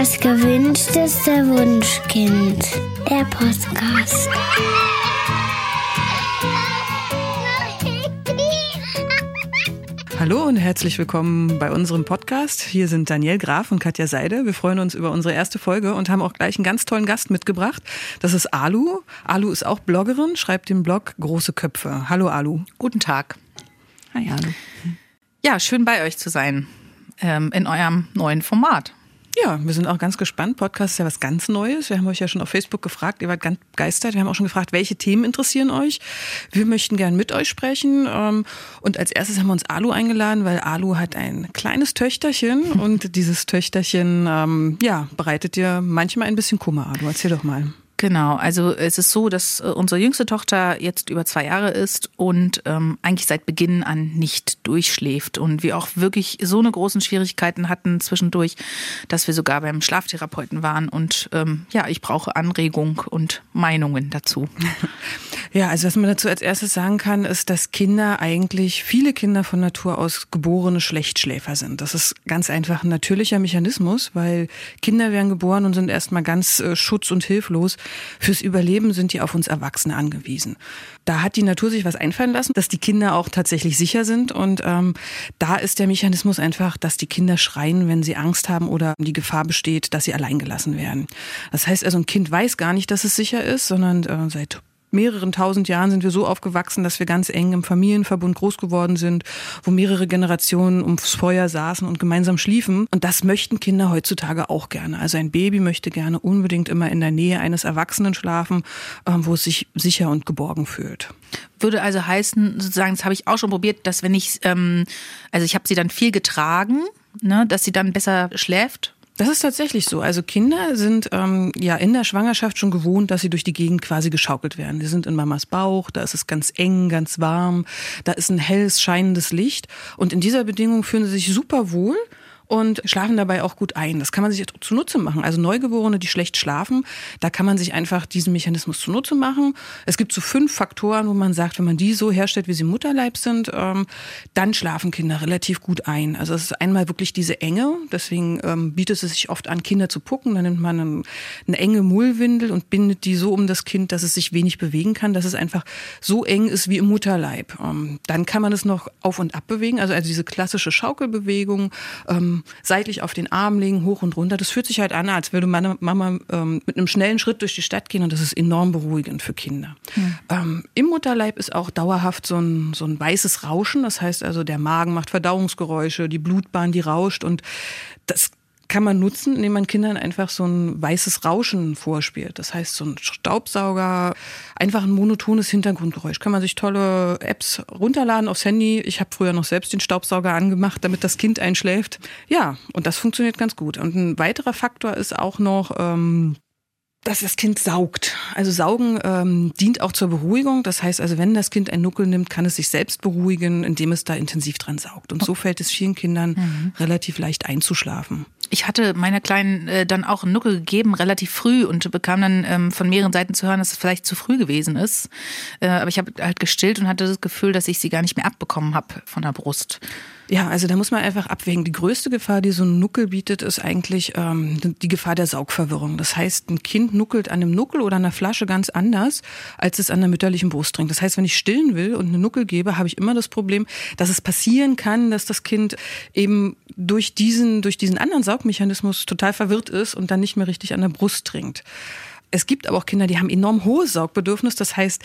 Das gewünschteste Wunschkind. Der Podcast. Hallo und herzlich willkommen bei unserem Podcast. Hier sind Daniel Graf und Katja Seide. Wir freuen uns über unsere erste Folge und haben auch gleich einen ganz tollen Gast mitgebracht. Das ist Alu. Alu ist auch Bloggerin, schreibt den Blog Große Köpfe. Hallo Alu. Guten Tag. Hi Alu. Ja, schön bei euch zu sein ähm, in eurem neuen Format. Ja, wir sind auch ganz gespannt. Podcast ist ja was ganz Neues. Wir haben euch ja schon auf Facebook gefragt. Ihr wart ganz begeistert. Wir haben auch schon gefragt, welche Themen interessieren euch. Wir möchten gern mit euch sprechen. Ähm, und als erstes haben wir uns Alu eingeladen, weil Alu hat ein kleines Töchterchen und dieses Töchterchen, ähm, ja, bereitet dir manchmal ein bisschen Kummer. Alu, erzähl doch mal. Genau, also es ist so, dass äh, unsere jüngste Tochter jetzt über zwei Jahre ist und ähm, eigentlich seit Beginn an nicht durchschläft und wir auch wirklich so eine großen Schwierigkeiten hatten zwischendurch, dass wir sogar beim Schlaftherapeuten waren und ähm, ja, ich brauche Anregung und Meinungen dazu. Ja, also was man dazu als erstes sagen kann, ist, dass Kinder eigentlich, viele Kinder von Natur aus geborene Schlechtschläfer sind. Das ist ganz einfach ein natürlicher Mechanismus, weil Kinder werden geboren und sind erstmal ganz äh, schutz- und hilflos. Fürs Überleben sind die auf uns Erwachsene angewiesen. Da hat die Natur sich was einfallen lassen, dass die Kinder auch tatsächlich sicher sind. Und ähm, da ist der Mechanismus einfach, dass die Kinder schreien, wenn sie Angst haben oder die Gefahr besteht, dass sie allein gelassen werden. Das heißt also, ein Kind weiß gar nicht, dass es sicher ist, sondern äh, seit mehreren tausend Jahren sind wir so aufgewachsen, dass wir ganz eng im Familienverbund groß geworden sind, wo mehrere Generationen ums Feuer saßen und gemeinsam schliefen. Und das möchten Kinder heutzutage auch gerne. Also ein Baby möchte gerne unbedingt immer in der Nähe eines Erwachsenen schlafen, ähm, wo es sich sicher und geborgen fühlt. Würde also heißen, sozusagen, das habe ich auch schon probiert, dass wenn ich, ähm, also ich habe sie dann viel getragen, ne, dass sie dann besser schläft das ist tatsächlich so. Also Kinder sind ähm, ja in der Schwangerschaft schon gewohnt, dass sie durch die Gegend quasi geschaukelt werden. Sie sind in Mamas Bauch, da ist es ganz eng, ganz warm, da ist ein helles, scheinendes Licht. Und in dieser Bedingung fühlen sie sich super wohl und schlafen dabei auch gut ein. Das kann man sich zunutze machen. Also Neugeborene, die schlecht schlafen, da kann man sich einfach diesen Mechanismus zunutze machen. Es gibt so fünf Faktoren, wo man sagt, wenn man die so herstellt, wie sie im Mutterleib sind, ähm, dann schlafen Kinder relativ gut ein. Also es ist einmal wirklich diese Enge. Deswegen ähm, bietet es sich oft an, Kinder zu pucken. Dann nimmt man eine, enge Mullwindel und bindet die so um das Kind, dass es sich wenig bewegen kann, dass es einfach so eng ist wie im Mutterleib. Ähm, dann kann man es noch auf und ab bewegen. Also, also diese klassische Schaukelbewegung. Ähm, seitlich auf den Arm legen, hoch und runter. Das fühlt sich halt an, als würde meine Mama ähm, mit einem schnellen Schritt durch die Stadt gehen und das ist enorm beruhigend für Kinder. Mhm. Ähm, Im Mutterleib ist auch dauerhaft so ein, so ein weißes Rauschen. Das heißt also, der Magen macht Verdauungsgeräusche, die Blutbahn, die rauscht und das kann man nutzen, indem man Kindern einfach so ein weißes Rauschen vorspielt. Das heißt, so ein Staubsauger, einfach ein monotones Hintergrundgeräusch. Kann man sich tolle Apps runterladen aufs Handy. Ich habe früher noch selbst den Staubsauger angemacht, damit das Kind einschläft. Ja, und das funktioniert ganz gut. Und ein weiterer Faktor ist auch noch, ähm, dass das Kind saugt. Also Saugen ähm, dient auch zur Beruhigung. Das heißt also, wenn das Kind ein Nuckel nimmt, kann es sich selbst beruhigen, indem es da intensiv dran saugt. Und so fällt es vielen Kindern mhm. relativ leicht einzuschlafen. Ich hatte meiner Kleinen äh, dann auch einen Nuckel gegeben, relativ früh, und bekam dann ähm, von mehreren Seiten zu hören, dass es vielleicht zu früh gewesen ist. Äh, aber ich habe halt gestillt und hatte das Gefühl, dass ich sie gar nicht mehr abbekommen habe von der Brust. Ja, also da muss man einfach abwägen. Die größte Gefahr, die so ein Nuckel bietet, ist eigentlich ähm, die Gefahr der Saugverwirrung. Das heißt, ein Kind nuckelt an einem Nuckel oder einer Flasche ganz anders, als es an der mütterlichen Brust trinkt. Das heißt, wenn ich stillen will und eine Nuckel gebe, habe ich immer das Problem, dass es passieren kann, dass das Kind eben durch diesen, durch diesen anderen Saugmechanismus total verwirrt ist und dann nicht mehr richtig an der Brust trinkt. Es gibt aber auch Kinder, die haben enorm hohes Saugbedürfnis. Das heißt,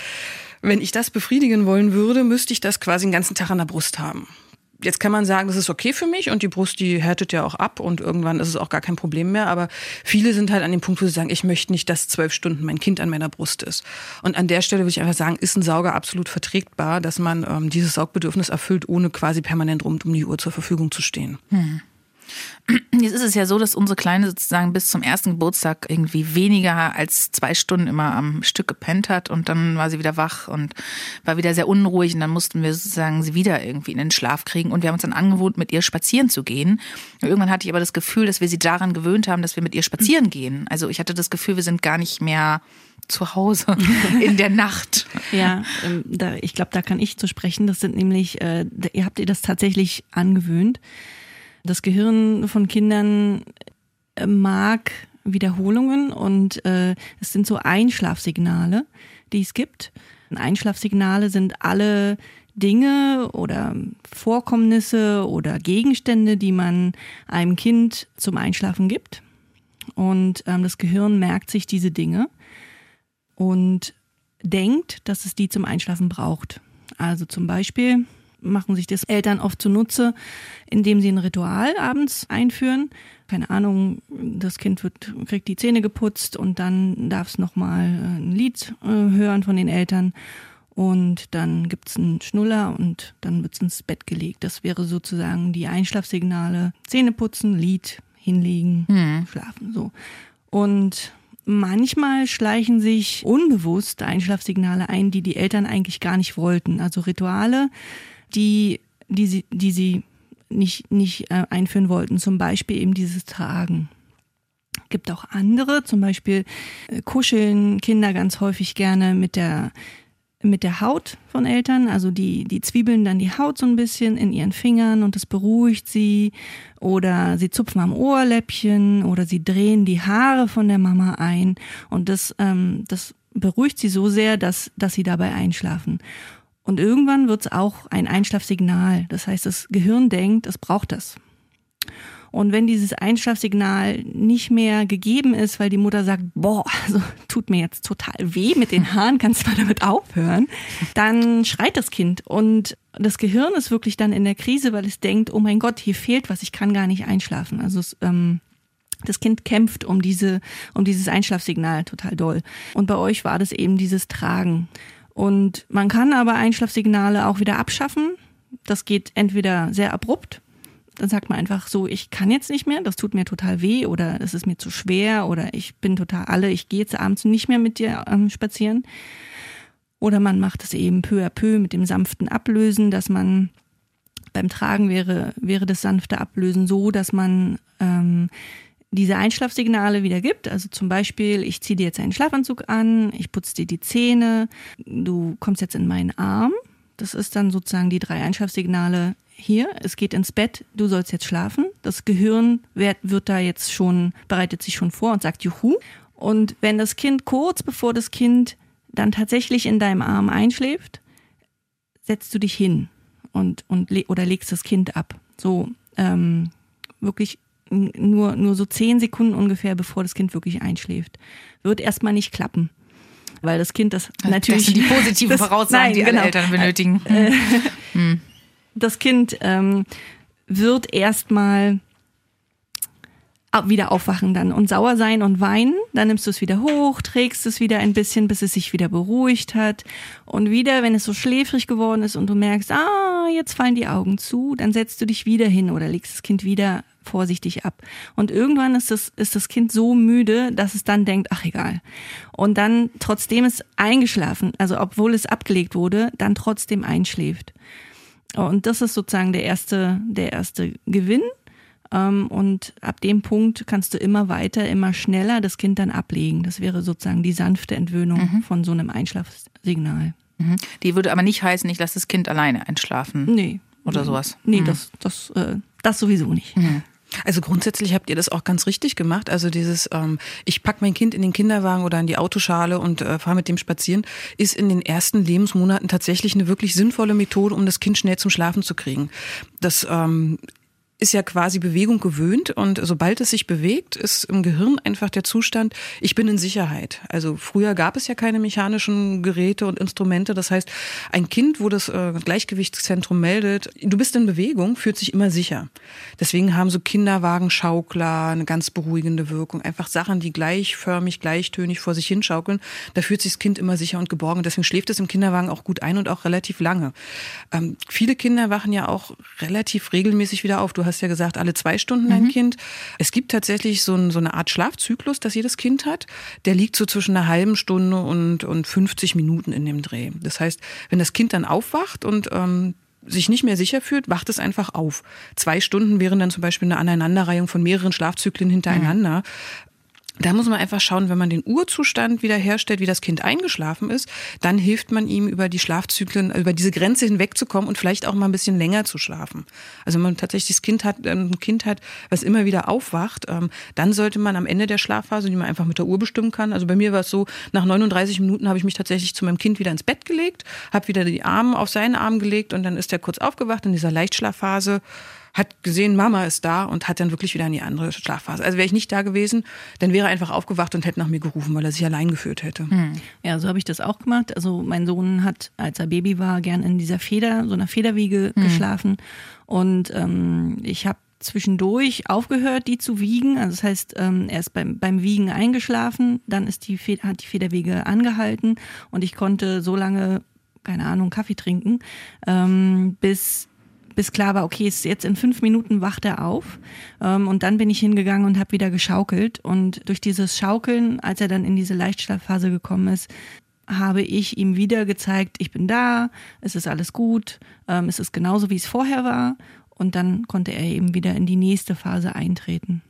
wenn ich das befriedigen wollen würde, müsste ich das quasi den ganzen Tag an der Brust haben. Jetzt kann man sagen, das ist okay für mich und die Brust, die härtet ja auch ab und irgendwann ist es auch gar kein Problem mehr. Aber viele sind halt an dem Punkt, wo sie sagen, ich möchte nicht, dass zwölf Stunden mein Kind an meiner Brust ist. Und an der Stelle würde ich einfach sagen, ist ein Sauger absolut verträgbar, dass man ähm, dieses Saugbedürfnis erfüllt, ohne quasi permanent rund um die Uhr zur Verfügung zu stehen. Hm. Jetzt ist es ja so, dass unsere Kleine sozusagen bis zum ersten Geburtstag irgendwie weniger als zwei Stunden immer am Stück gepennt hat und dann war sie wieder wach und war wieder sehr unruhig und dann mussten wir sozusagen sie wieder irgendwie in den Schlaf kriegen und wir haben uns dann angewohnt, mit ihr spazieren zu gehen. Und irgendwann hatte ich aber das Gefühl, dass wir sie daran gewöhnt haben, dass wir mit ihr spazieren gehen. Also ich hatte das Gefühl, wir sind gar nicht mehr zu Hause in der Nacht. Ja, ähm, da, ich glaube, da kann ich zu sprechen. Das sind nämlich, äh, ihr habt ihr das tatsächlich angewöhnt das Gehirn von Kindern äh, mag Wiederholungen und äh, es sind so Einschlafsignale, die es gibt. Einschlafsignale sind alle Dinge oder Vorkommnisse oder Gegenstände, die man einem Kind zum Einschlafen gibt. Und ähm, das Gehirn merkt sich diese Dinge und denkt, dass es die zum Einschlafen braucht. Also zum Beispiel machen sich das Eltern oft zunutze, indem sie ein Ritual abends einführen. Keine Ahnung, das Kind wird, kriegt die Zähne geputzt und dann darf es nochmal äh, ein Lied äh, hören von den Eltern. Und dann gibt's einen Schnuller und dann wird's ins Bett gelegt. Das wäre sozusagen die Einschlafsignale. Zähne putzen, Lied, hinlegen, hm. schlafen, so. Und manchmal schleichen sich unbewusst Einschlafsignale ein, die die Eltern eigentlich gar nicht wollten. Also Rituale, die, die sie, die sie nicht, nicht äh, einführen wollten. Zum Beispiel eben dieses Tragen. Gibt auch andere, zum Beispiel äh, kuscheln Kinder ganz häufig gerne mit der mit der Haut von Eltern, also die, die zwiebeln dann die Haut so ein bisschen in ihren Fingern und das beruhigt sie. Oder sie zupfen am Ohrläppchen oder sie drehen die Haare von der Mama ein und das, ähm, das beruhigt sie so sehr, dass, dass sie dabei einschlafen. Und irgendwann wird es auch ein Einschlafsignal. Das heißt, das Gehirn denkt, es braucht das. Und wenn dieses Einschlafsignal nicht mehr gegeben ist, weil die Mutter sagt, boah, also tut mir jetzt total weh mit den Haaren, kannst du mal damit aufhören, dann schreit das Kind. Und das Gehirn ist wirklich dann in der Krise, weil es denkt, oh mein Gott, hier fehlt was, ich kann gar nicht einschlafen. Also es, ähm, das Kind kämpft um diese, um dieses Einschlafsignal total doll. Und bei euch war das eben dieses Tragen. Und man kann aber Einschlafsignale auch wieder abschaffen. Das geht entweder sehr abrupt. Dann sagt man einfach so, ich kann jetzt nicht mehr, das tut mir total weh oder es ist mir zu schwer oder ich bin total alle, ich gehe jetzt abends nicht mehr mit dir ähm, spazieren. Oder man macht es eben peu à peu mit dem sanften Ablösen, dass man beim Tragen wäre, wäre das sanfte Ablösen so, dass man ähm, diese Einschlafsignale wieder gibt. Also zum Beispiel, ich ziehe dir jetzt einen Schlafanzug an, ich putze dir die Zähne, du kommst jetzt in meinen Arm. Das ist dann sozusagen die drei Einschlafsignale hier. Es geht ins Bett, du sollst jetzt schlafen. Das Gehirn wird, wird da jetzt schon, bereitet sich schon vor und sagt Juhu. Und wenn das Kind kurz bevor das Kind dann tatsächlich in deinem Arm einschläft, setzt du dich hin und, und oder legst das Kind ab. So ähm, wirklich nur, nur so zehn Sekunden ungefähr, bevor das Kind wirklich einschläft. Wird erstmal nicht klappen. Weil das Kind das, das natürlich. Das sind die positiven Voraussagen, die genau. alle Eltern benötigen. Äh, hm. Das Kind ähm, wird erstmal wieder aufwachen dann und sauer sein und weinen. Dann nimmst du es wieder hoch, trägst es wieder ein bisschen, bis es sich wieder beruhigt hat. Und wieder, wenn es so schläfrig geworden ist und du merkst, ah, jetzt fallen die Augen zu, dann setzt du dich wieder hin oder legst das Kind wieder vorsichtig ab. Und irgendwann ist das, ist das Kind so müde, dass es dann denkt, ach egal. Und dann, trotzdem es eingeschlafen, also obwohl es abgelegt wurde, dann trotzdem einschläft. Und das ist sozusagen der erste, der erste Gewinn. Ähm, und ab dem Punkt kannst du immer weiter, immer schneller das Kind dann ablegen. Das wäre sozusagen die sanfte Entwöhnung mhm. von so einem Einschlafsignal. Mhm. Die würde aber nicht heißen, ich lasse das Kind alleine einschlafen. Nee. Oder sowas. Nee, mhm. das, das, äh, das sowieso nicht. Mhm. Also grundsätzlich habt ihr das auch ganz richtig gemacht. Also dieses, ähm, ich pack mein Kind in den Kinderwagen oder in die Autoschale und äh, fahre mit dem spazieren, ist in den ersten Lebensmonaten tatsächlich eine wirklich sinnvolle Methode, um das Kind schnell zum Schlafen zu kriegen. Das ähm, ist ja quasi Bewegung gewöhnt und sobald es sich bewegt, ist im Gehirn einfach der Zustand, ich bin in Sicherheit. Also früher gab es ja keine mechanischen Geräte und Instrumente. Das heißt, ein Kind, wo das äh, Gleichgewichtszentrum meldet, du bist in Bewegung, fühlt sich immer sicher. Deswegen haben so Kinderwagenschaukler eine ganz beruhigende Wirkung. Einfach Sachen, die gleichförmig, gleichtönig vor sich hinschaukeln. Da fühlt sich das Kind immer sicher und geborgen. Deswegen schläft es im Kinderwagen auch gut ein und auch relativ lange. Ähm, viele Kinder wachen ja auch relativ regelmäßig wieder auf. Du hast ja gesagt, alle zwei Stunden ein mhm. Kind. Es gibt tatsächlich so, ein, so, eine Art Schlafzyklus, das jedes Kind hat. Der liegt so zwischen einer halben Stunde und, und 50 Minuten in dem Dreh. Das heißt, wenn das Kind dann aufwacht und ähm, sich nicht mehr sicher fühlt, wacht es einfach auf. Zwei Stunden wären dann zum Beispiel eine Aneinanderreihung von mehreren Schlafzyklen hintereinander. Mhm. Da muss man einfach schauen, wenn man den Urzustand wiederherstellt, wie das Kind eingeschlafen ist, dann hilft man ihm über die Schlafzyklen, über diese Grenze hinwegzukommen und vielleicht auch mal ein bisschen länger zu schlafen. Also wenn man tatsächlich das Kind hat, ähm, ein Kind hat, was immer wieder aufwacht, ähm, dann sollte man am Ende der Schlafphase, die man einfach mit der Uhr bestimmen kann. Also bei mir war es so, nach 39 Minuten habe ich mich tatsächlich zu meinem Kind wieder ins Bett gelegt, habe wieder die Arme auf seinen Arm gelegt und dann ist er kurz aufgewacht in dieser Leichtschlafphase hat gesehen, Mama ist da und hat dann wirklich wieder in die andere Schlafphase. Also wäre ich nicht da gewesen, dann wäre er einfach aufgewacht und hätte nach mir gerufen, weil er sich allein geführt hätte. Hm. Ja, so habe ich das auch gemacht. Also mein Sohn hat, als er Baby war, gern in dieser Feder, so einer Federwiege hm. geschlafen. Und ähm, ich habe zwischendurch aufgehört, die zu wiegen. Also das heißt, ähm, er ist beim, beim Wiegen eingeschlafen, dann ist die Feder, hat die Federwiege angehalten und ich konnte so lange, keine Ahnung, Kaffee trinken, ähm, bis bis klar war, okay, ist jetzt in fünf Minuten wacht er auf. Ähm, und dann bin ich hingegangen und habe wieder geschaukelt. Und durch dieses Schaukeln, als er dann in diese Leichtschlafphase gekommen ist, habe ich ihm wieder gezeigt, ich bin da, es ist alles gut, ähm, es ist genauso, wie es vorher war. Und dann konnte er eben wieder in die nächste Phase eintreten.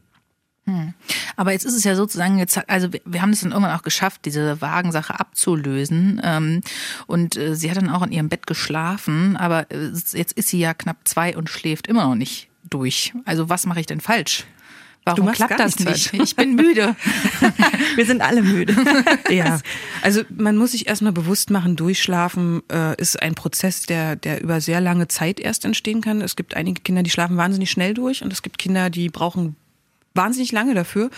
Hm. Aber jetzt ist es ja sozusagen jetzt, also wir haben es dann irgendwann auch geschafft, diese Wagensache abzulösen. Ähm, und äh, sie hat dann auch in ihrem Bett geschlafen, aber äh, jetzt ist sie ja knapp zwei und schläft immer noch nicht durch. Also was mache ich denn falsch? Warum klappt das nicht? Falsch. Ich bin müde. Wir sind alle müde. ja. Also man muss sich erstmal bewusst machen, durchschlafen äh, ist ein Prozess, der, der über sehr lange Zeit erst entstehen kann. Es gibt einige Kinder, die schlafen wahnsinnig schnell durch und es gibt Kinder, die brauchen wahnsinnig lange dafür.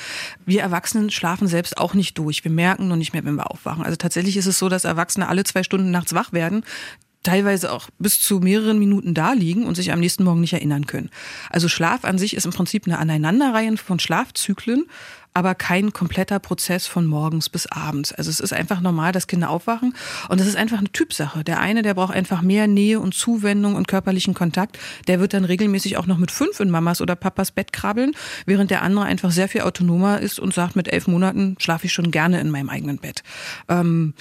Wir Erwachsenen schlafen selbst auch nicht durch. Wir merken noch nicht mehr, wenn wir aufwachen. Also tatsächlich ist es so, dass Erwachsene alle zwei Stunden nachts wach werden teilweise auch bis zu mehreren Minuten da liegen und sich am nächsten Morgen nicht erinnern können. Also Schlaf an sich ist im Prinzip eine Aneinanderreihe von Schlafzyklen, aber kein kompletter Prozess von morgens bis abends. Also es ist einfach normal, dass Kinder aufwachen und das ist einfach eine Typsache. Der eine, der braucht einfach mehr Nähe und Zuwendung und körperlichen Kontakt, der wird dann regelmäßig auch noch mit fünf in Mamas oder Papas Bett krabbeln, während der andere einfach sehr viel autonomer ist und sagt, mit elf Monaten schlafe ich schon gerne in meinem eigenen Bett. Ähm,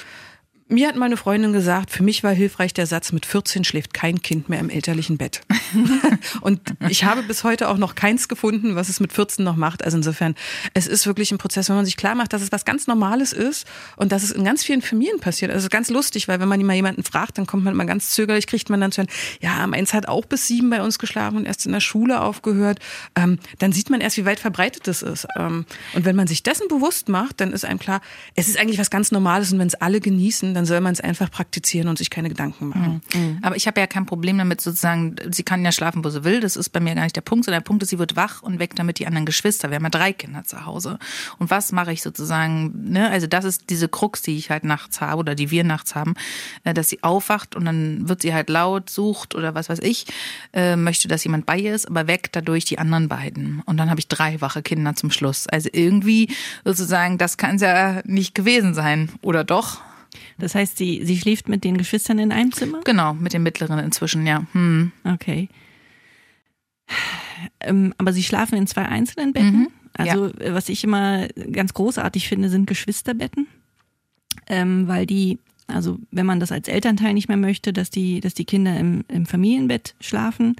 mir hat meine Freundin gesagt, für mich war hilfreich der Satz, mit 14 schläft kein Kind mehr im elterlichen Bett. und ich habe bis heute auch noch keins gefunden, was es mit 14 noch macht. Also insofern, es ist wirklich ein Prozess, wenn man sich klar macht, dass es was ganz Normales ist und dass es in ganz vielen Familien passiert. Also ganz lustig, weil wenn man mal jemanden fragt, dann kommt man immer ganz zögerlich, kriegt man dann zu hören, ja, meins hat auch bis sieben bei uns geschlafen und erst in der Schule aufgehört. Ähm, dann sieht man erst, wie weit verbreitet das ist. Ähm, und wenn man sich dessen bewusst macht, dann ist einem klar, es ist eigentlich was ganz Normales und wenn es alle genießen, dann soll man es einfach praktizieren und sich keine Gedanken machen. Mhm. mhm. Aber ich habe ja kein Problem damit sozusagen, sie kann ja schlafen, wo sie will. Das ist bei mir gar nicht der Punkt, sondern der Punkt ist, sie wird wach und weckt damit die anderen Geschwister. Wir haben ja drei Kinder zu Hause. Und was mache ich sozusagen, ne? Also das ist diese Krux, die ich halt nachts habe oder die wir nachts haben, äh, dass sie aufwacht und dann wird sie halt laut, sucht oder was weiß ich, äh, möchte, dass jemand bei ihr ist, aber weckt dadurch die anderen beiden. Und dann habe ich drei wache Kinder zum Schluss. Also irgendwie sozusagen, das kann es ja nicht gewesen sein. Oder doch? Das heißt, sie, sie schläft mit den Geschwistern in einem Zimmer? Genau, mit den mittleren inzwischen, ja. Hm. Okay. Ähm, aber sie schlafen in zwei einzelnen Betten? Mhm, also, ja. was ich immer ganz großartig finde, sind Geschwisterbetten. Ähm, weil die, also wenn man das als Elternteil nicht mehr möchte, dass die, dass die Kinder im, im Familienbett schlafen,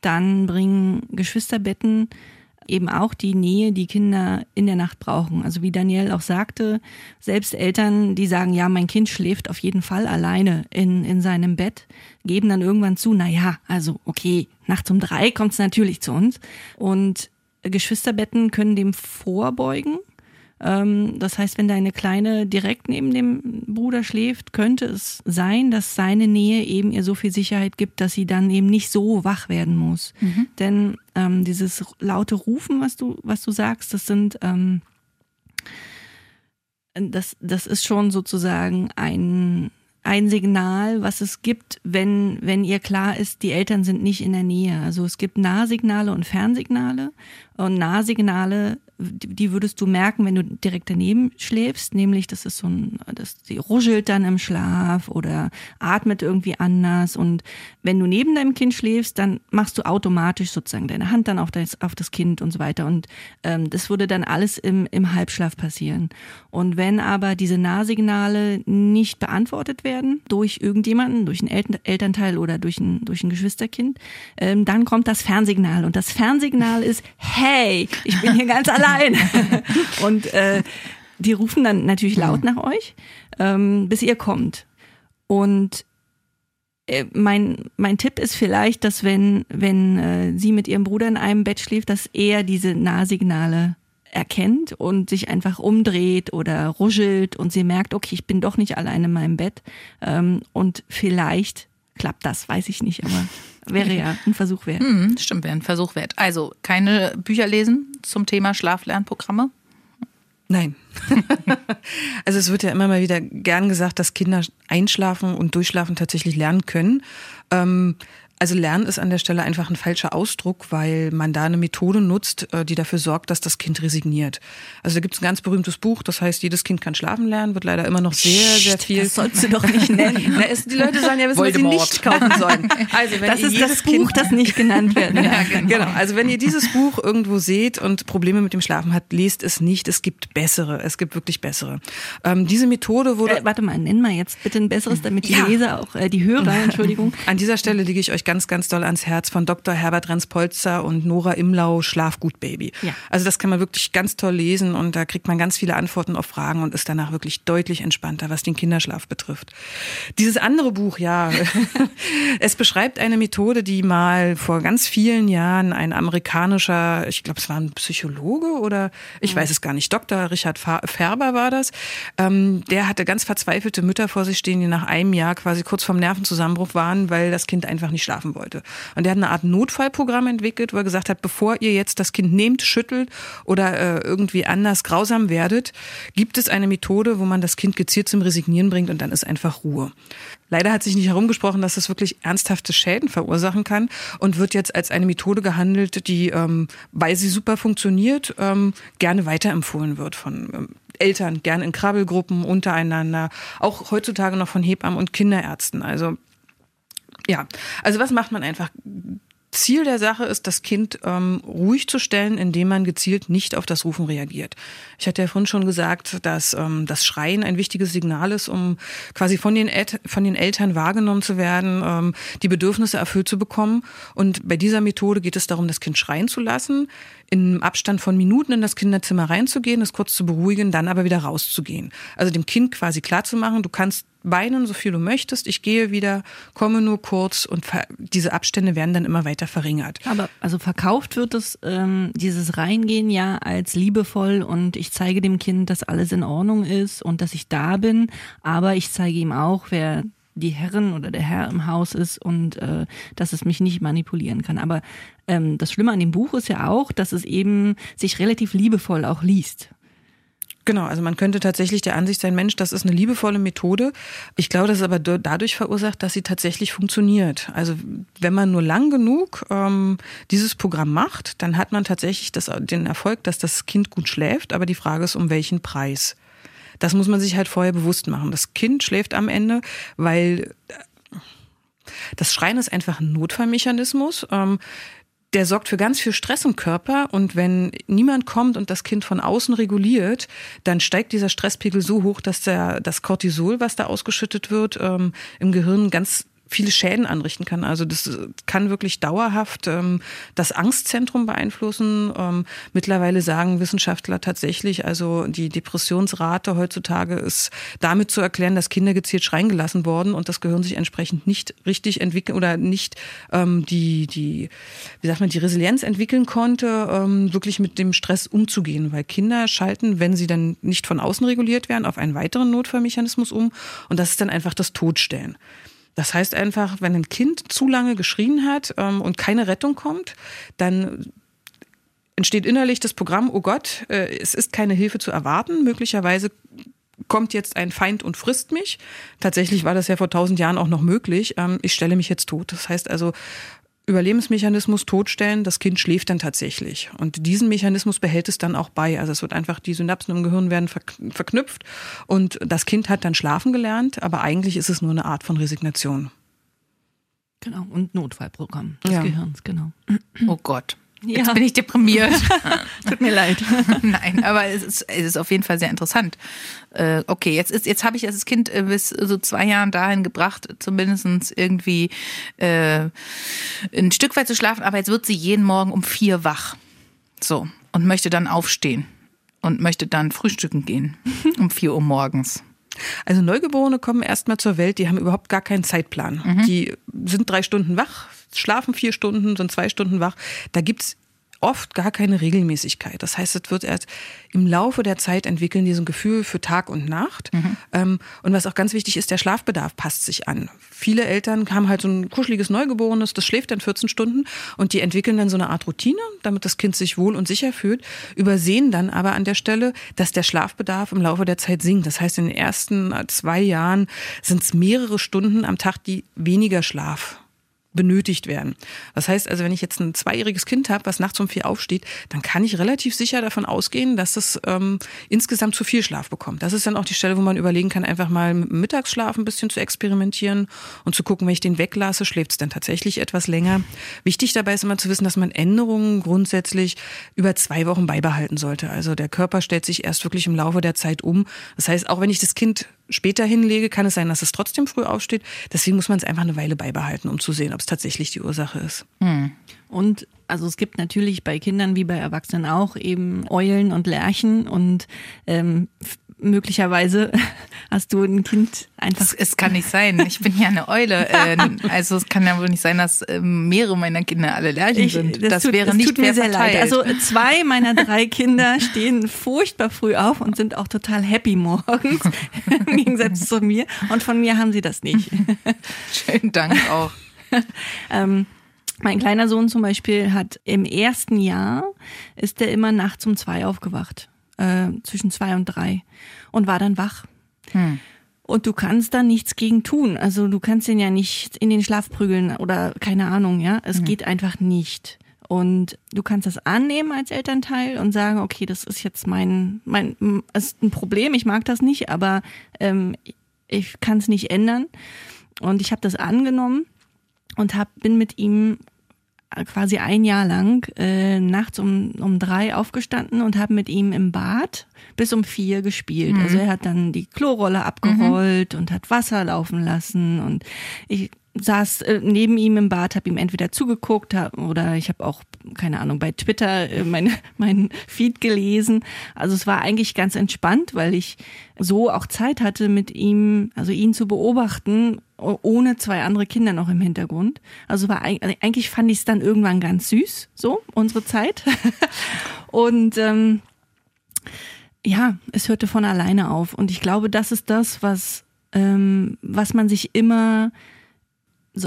dann bringen Geschwisterbetten eben auch die Nähe, die Kinder in der Nacht brauchen. Also wie Daniel auch sagte, selbst Eltern, die sagen, ja, mein Kind schläft auf jeden Fall alleine in, in seinem Bett, geben dann irgendwann zu, na ja, also okay, nachts um drei kommt es natürlich zu uns. Und Geschwisterbetten können dem vorbeugen. Ähm, das heißt, wenn deine Kleine direkt neben dem Bruder schläft, könnte es sein, dass seine Nähe eben ihr so viel Sicherheit gibt, dass sie dann eben nicht so wach werden muss. Mhm. Denn ähm, dieses laute Rufen, was du, was du sagst, das sind ähm, das, das ist schon sozusagen ein, ein Signal, was es gibt, wenn, wenn ihr klar ist, die Eltern sind nicht in der Nähe. Also es gibt Nahsignale und Fernsignale. Und Nahsignale die würdest du merken, wenn du direkt daneben schläfst, nämlich das ist so ein, das, sie ruschelt dann im Schlaf oder atmet irgendwie anders. Und wenn du neben deinem Kind schläfst, dann machst du automatisch sozusagen deine Hand dann auf das, auf das Kind und so weiter. Und ähm, das würde dann alles im, im Halbschlaf passieren. Und wenn aber diese Nahsignale nicht beantwortet werden durch irgendjemanden, durch einen Eltern, Elternteil oder durch ein, durch ein Geschwisterkind, ähm, dann kommt das Fernsignal. Und das Fernsignal ist, hey, ich bin hier ganz allein und äh, die rufen dann natürlich laut nach euch, ähm, bis ihr kommt. Und äh, mein, mein Tipp ist vielleicht, dass wenn, wenn äh, sie mit ihrem Bruder in einem Bett schläft, dass er diese Nahsignale erkennt und sich einfach umdreht oder ruschelt und sie merkt, okay, ich bin doch nicht allein in meinem Bett. Ähm, und vielleicht klappt das, weiß ich nicht, aber wäre ja ein Versuch wert. Hm, stimmt, wäre ein Versuch wert. Also keine Bücher lesen zum Thema Schlaflernprogramme? Nein. also es wird ja immer mal wieder gern gesagt, dass Kinder einschlafen und durchschlafen tatsächlich lernen können. Ähm, also Lernen ist an der Stelle einfach ein falscher Ausdruck, weil man da eine Methode nutzt, äh, die dafür sorgt, dass das Kind resigniert. Also da gibt es ein ganz berühmtes Buch, das heißt, jedes Kind kann schlafen lernen, wird leider immer noch sehr, sehr viel. Das sollst du doch nicht nennen. Na, es, die Leute sollen ja wissen, was sie nicht kaufen sollen. Also wenn das ist das Buch, kind, das nicht genannt werden ja, genau. genau. Also wenn ihr dieses Buch irgendwo seht und Probleme mit dem Schlafen habt, lest es nicht. Es gibt bessere. Es gibt wirklich bessere. Ähm, diese Methode wurde. Äh, warte mal, nenn mal jetzt bitte ein besseres, damit die ja. Leser auch, äh, die Hörer, Entschuldigung. An dieser Stelle lege ich euch ganz, ganz doll ans Herz von Dr. Herbert Renz-Polzer und Nora Imlau, Schlaf gut, Baby. Ja. Also das kann man wirklich ganz toll lesen und da kriegt man ganz viele Antworten auf Fragen und ist danach wirklich deutlich entspannter, was den Kinderschlaf betrifft. Dieses andere Buch, ja, es beschreibt eine Methode, die mal vor ganz vielen Jahren ein amerikanischer, ich glaube, es war ein Psychologe oder ich weiß es gar nicht, Dr. Richard Färber war das, ähm, der hatte ganz verzweifelte Mütter vor sich stehen, die nach einem Jahr quasi kurz vorm Nervenzusammenbruch waren, weil das Kind einfach nicht schlafen wollte. Und der hat eine Art Notfallprogramm entwickelt, wo er gesagt hat, bevor ihr jetzt das Kind nehmt, schüttelt oder äh, irgendwie anders grausam werdet, gibt es eine Methode, wo man das Kind gezielt zum Resignieren bringt und dann ist einfach Ruhe. Leider hat sich nicht herumgesprochen, dass das wirklich ernsthafte Schäden verursachen kann und wird jetzt als eine Methode gehandelt, die, ähm, weil sie super funktioniert, ähm, gerne weiterempfohlen wird von ähm, Eltern, gerne in Krabbelgruppen untereinander, auch heutzutage noch von Hebammen und Kinderärzten. Also ja, also was macht man einfach? Ziel der Sache ist, das Kind ähm, ruhig zu stellen, indem man gezielt nicht auf das Rufen reagiert. Ich hatte ja vorhin schon gesagt, dass ähm, das Schreien ein wichtiges Signal ist, um quasi von den, El von den Eltern wahrgenommen zu werden, ähm, die Bedürfnisse erfüllt zu bekommen. Und bei dieser Methode geht es darum, das Kind schreien zu lassen, im Abstand von Minuten in das Kinderzimmer reinzugehen, es kurz zu beruhigen, dann aber wieder rauszugehen. Also dem Kind quasi klarzumachen, du kannst weinen, so viel du möchtest, ich gehe wieder, komme nur kurz und diese Abstände werden dann immer weiter verringert. Aber also verkauft wird es, ähm, dieses Reingehen ja als liebevoll und ich zeige dem Kind, dass alles in Ordnung ist und dass ich da bin, aber ich zeige ihm auch, wer die Herrin oder der Herr im Haus ist und äh, dass es mich nicht manipulieren kann. Aber ähm, das Schlimme an dem Buch ist ja auch, dass es eben sich relativ liebevoll auch liest. Genau, also man könnte tatsächlich der Ansicht sein, Mensch, das ist eine liebevolle Methode. Ich glaube, das ist aber dadurch verursacht, dass sie tatsächlich funktioniert. Also wenn man nur lang genug ähm, dieses Programm macht, dann hat man tatsächlich das, den Erfolg, dass das Kind gut schläft. Aber die Frage ist, um welchen Preis? Das muss man sich halt vorher bewusst machen. Das Kind schläft am Ende, weil äh, das Schreien ist einfach ein Notfallmechanismus. Ähm, der sorgt für ganz viel Stress im Körper und wenn niemand kommt und das Kind von außen reguliert, dann steigt dieser Stresspegel so hoch, dass der, das Cortisol, was da ausgeschüttet wird, ähm, im Gehirn ganz viele Schäden anrichten kann. Also das äh, kann wirklich dauerhaft ähm, das Angstzentrum beeinflussen. Ähm, mittlerweile sagen Wissenschaftler tatsächlich, also die Depressionsrate heutzutage ist damit zu erklären, dass Kinder gezielt schreien gelassen worden und das Gehirn sich entsprechend nicht richtig entwickeln oder nicht ähm, die, die, wie sagt man, die Resilienz entwickeln konnte, ähm, wirklich mit dem Stress umzugehen. Weil Kinder schalten, wenn sie dann nicht von außen reguliert werden, auf einen weiteren Notfallmechanismus um und das ist dann einfach das Todstellen. Das heißt einfach, wenn ein Kind zu lange geschrien hat ähm, und keine Rettung kommt, dann entsteht innerlich das Programm, oh Gott, äh, es ist keine Hilfe zu erwarten. Möglicherweise kommt jetzt ein Feind und frisst mich. Tatsächlich war das ja vor tausend Jahren auch noch möglich. Ähm, ich stelle mich jetzt tot. Das heißt also, Überlebensmechanismus totstellen, das Kind schläft dann tatsächlich. Und diesen Mechanismus behält es dann auch bei. Also es wird einfach, die Synapsen im Gehirn werden verknüpft und das Kind hat dann schlafen gelernt, aber eigentlich ist es nur eine Art von Resignation. Genau, und Notfallprogramm des ja. Gehirns, genau. Oh Gott. Jetzt ja. bin ich deprimiert. Tut mir leid. Nein, aber es ist, es ist auf jeden Fall sehr interessant. Äh, okay, jetzt ist, jetzt habe ich das Kind äh, bis so zwei Jahren dahin gebracht, zumindest irgendwie äh, ein Stück weit zu schlafen, aber jetzt wird sie jeden Morgen um vier wach. So. und möchte dann aufstehen und möchte dann frühstücken gehen um 4 Uhr morgens. Also Neugeborene kommen erstmal zur Welt, die haben überhaupt gar keinen Zeitplan. Mhm. Die sind drei Stunden wach, schlafen vier Stunden, sind zwei Stunden wach. Da gibt's oft gar keine Regelmäßigkeit. Das heißt, es wird erst im Laufe der Zeit entwickeln, diesen Gefühl für Tag und Nacht. Mhm. Ähm, und was auch ganz wichtig ist, der Schlafbedarf passt sich an. Viele Eltern haben halt so ein kuscheliges Neugeborenes, das schläft dann 14 Stunden und die entwickeln dann so eine Art Routine, damit das Kind sich wohl und sicher fühlt, übersehen dann aber an der Stelle, dass der Schlafbedarf im Laufe der Zeit sinkt. Das heißt, in den ersten zwei Jahren sind es mehrere Stunden am Tag, die weniger Schlaf benötigt werden. Das heißt also, wenn ich jetzt ein zweijähriges Kind habe, was nachts um vier aufsteht, dann kann ich relativ sicher davon ausgehen, dass es ähm, insgesamt zu viel Schlaf bekommt. Das ist dann auch die Stelle, wo man überlegen kann, einfach mal mit dem Mittagsschlaf ein bisschen zu experimentieren und zu gucken, wenn ich den weglasse, schläft es dann tatsächlich etwas länger. Wichtig dabei ist immer zu wissen, dass man Änderungen grundsätzlich über zwei Wochen beibehalten sollte. Also der Körper stellt sich erst wirklich im Laufe der Zeit um. Das heißt, auch wenn ich das Kind später hinlege, kann es sein, dass es trotzdem früh aufsteht. Deswegen muss man es einfach eine Weile beibehalten, um zu sehen, ob es tatsächlich die Ursache ist. Hm. Und also es gibt natürlich bei Kindern wie bei Erwachsenen auch eben Eulen und Lerchen und ähm, möglicherweise hast du ein Kind einfach. Es, es, kann nicht sein. Ich bin ja eine Eule. Äh, also es kann ja wohl nicht sein, dass äh, mehrere meiner Kinder alle Lerchen ich, sind. Das, das tut, wäre das nicht tut mir sehr verteilt. leid. Also zwei meiner drei Kinder stehen furchtbar früh auf und sind auch total happy morgens im Gegensatz zu mir. Und von mir haben sie das nicht. Schönen Dank auch. ähm, mein kleiner Sohn zum Beispiel hat im ersten Jahr ist er immer nachts um zwei aufgewacht äh, zwischen zwei und drei und war dann wach. Hm. Und du kannst da nichts gegen tun. Also du kannst ihn ja nicht in den Schlaf prügeln oder keine Ahnung, ja. Es hm. geht einfach nicht. Und du kannst das annehmen als Elternteil und sagen, okay, das ist jetzt mein, mein, ist ein Problem, ich mag das nicht, aber ähm, ich kann es nicht ändern. Und ich habe das angenommen und hab, bin mit ihm quasi ein Jahr lang äh, nachts um, um drei aufgestanden und habe mit ihm im Bad bis um vier gespielt. Mhm. Also er hat dann die Klorolle abgerollt mhm. und hat Wasser laufen lassen und ich saß äh, neben ihm im Bad, habe ihm entweder zugeguckt oder ich habe auch, keine Ahnung, bei Twitter äh, mein, mein Feed gelesen. Also es war eigentlich ganz entspannt, weil ich so auch Zeit hatte, mit ihm, also ihn zu beobachten ohne zwei andere Kinder noch im Hintergrund. Also war also eigentlich fand ich es dann irgendwann ganz süß, so unsere Zeit. und ähm, ja, es hörte von alleine auf. Und ich glaube, das ist das, was ähm, was man sich immer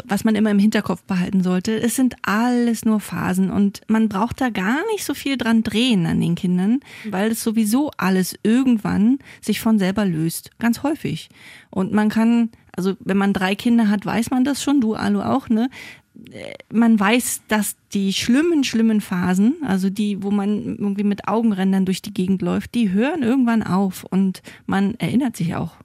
was man immer im Hinterkopf behalten sollte. Es sind alles nur Phasen und man braucht da gar nicht so viel dran drehen an den Kindern, weil es sowieso alles irgendwann sich von selber löst. Ganz häufig. Und man kann also wenn man drei Kinder hat, weiß man das schon, du Alu auch, ne? Man weiß, dass die schlimmen, schlimmen Phasen, also die, wo man irgendwie mit Augenrändern durch die Gegend läuft, die hören irgendwann auf und man erinnert sich auch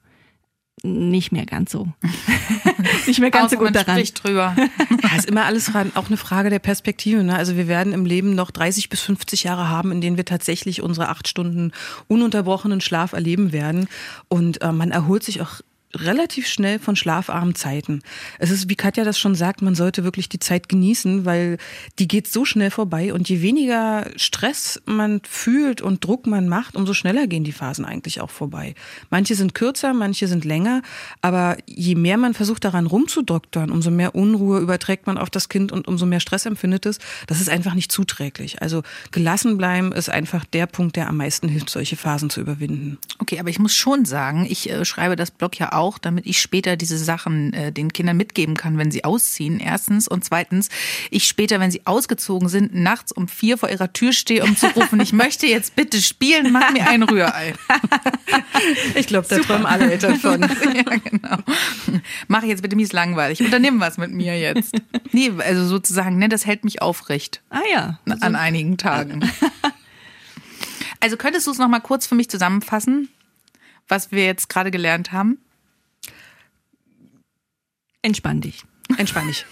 nicht mehr ganz so. nicht mehr ganz so gut daran. drüber. ja, ist immer alles auch eine Frage der Perspektive. Ne? Also wir werden im Leben noch 30 bis 50 Jahre haben, in denen wir tatsächlich unsere acht Stunden ununterbrochenen Schlaf erleben werden. Und äh, man erholt sich auch relativ schnell von schlafarmen Zeiten. Es ist, wie Katja das schon sagt, man sollte wirklich die Zeit genießen, weil die geht so schnell vorbei und je weniger Stress man fühlt und Druck man macht, umso schneller gehen die Phasen eigentlich auch vorbei. Manche sind kürzer, manche sind länger, aber je mehr man versucht daran rumzudoktern, umso mehr Unruhe überträgt man auf das Kind und umso mehr Stress empfindet es. Das ist einfach nicht zuträglich. Also gelassen bleiben ist einfach der Punkt, der am meisten hilft, solche Phasen zu überwinden. Okay, aber ich muss schon sagen, ich äh, schreibe das Blog ja auch, damit ich später diese Sachen äh, den Kindern mitgeben kann, wenn sie ausziehen. Erstens. Und zweitens, ich später, wenn sie ausgezogen sind, nachts um vier vor ihrer Tür stehe, um zu rufen, ich möchte jetzt bitte spielen, mach mir ein Rührei. Ich glaube, da träumen alle Eltern von. ja, genau. Mach jetzt bitte mies langweilig. Unternimm was mit mir jetzt. Nee, also sozusagen, ne, das hält mich aufrecht. Ah ja. Also an einigen Tagen. Also könntest du es noch mal kurz für mich zusammenfassen, was wir jetzt gerade gelernt haben? Entspann dich. Entspann dich.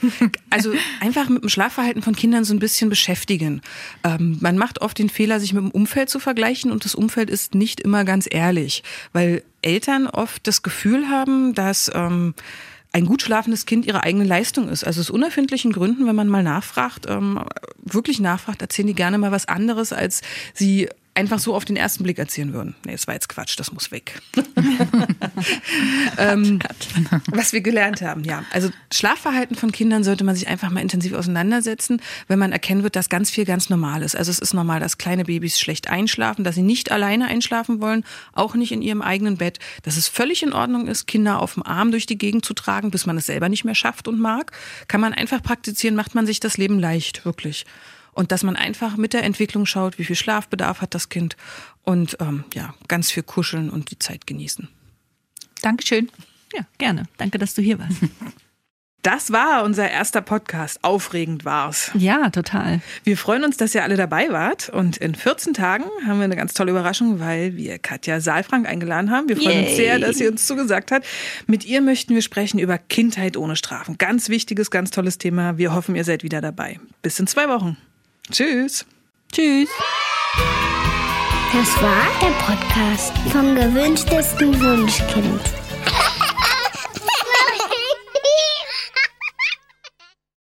Also einfach mit dem Schlafverhalten von Kindern so ein bisschen beschäftigen. Ähm, man macht oft den Fehler, sich mit dem Umfeld zu vergleichen und das Umfeld ist nicht immer ganz ehrlich, weil Eltern oft das Gefühl haben, dass ähm, ein gut schlafendes Kind ihre eigene Leistung ist. Also aus unerfindlichen Gründen, wenn man mal nachfragt, ähm, wirklich nachfragt, erzählen die gerne mal was anderes, als sie einfach so auf den ersten Blick erzählen würden. Nee, das war jetzt Quatsch, das muss weg. ähm, was wir gelernt haben, ja. Also Schlafverhalten von Kindern sollte man sich einfach mal intensiv auseinandersetzen, wenn man erkennen wird, dass ganz viel ganz normal ist. Also es ist normal, dass kleine Babys schlecht einschlafen, dass sie nicht alleine einschlafen wollen, auch nicht in ihrem eigenen Bett, dass es völlig in Ordnung ist, Kinder auf dem Arm durch die Gegend zu tragen, bis man es selber nicht mehr schafft und mag. Kann man einfach praktizieren, macht man sich das Leben leicht, wirklich. Und dass man einfach mit der Entwicklung schaut, wie viel Schlafbedarf hat das Kind und ähm, ja, ganz viel kuscheln und die Zeit genießen. Dankeschön. Ja, gerne. Danke, dass du hier warst. Das war unser erster Podcast. Aufregend war's. Ja, total. Wir freuen uns, dass ihr alle dabei wart. Und in 14 Tagen haben wir eine ganz tolle Überraschung, weil wir Katja Saalfrank eingeladen haben. Wir freuen Yay. uns sehr, dass sie uns zugesagt hat. Mit ihr möchten wir sprechen über Kindheit ohne Strafen. Ganz wichtiges, ganz tolles Thema. Wir hoffen, ihr seid wieder dabei. Bis in zwei Wochen. Tschüss. Tschüss. Das war der Podcast vom gewünschtesten Wunschkind.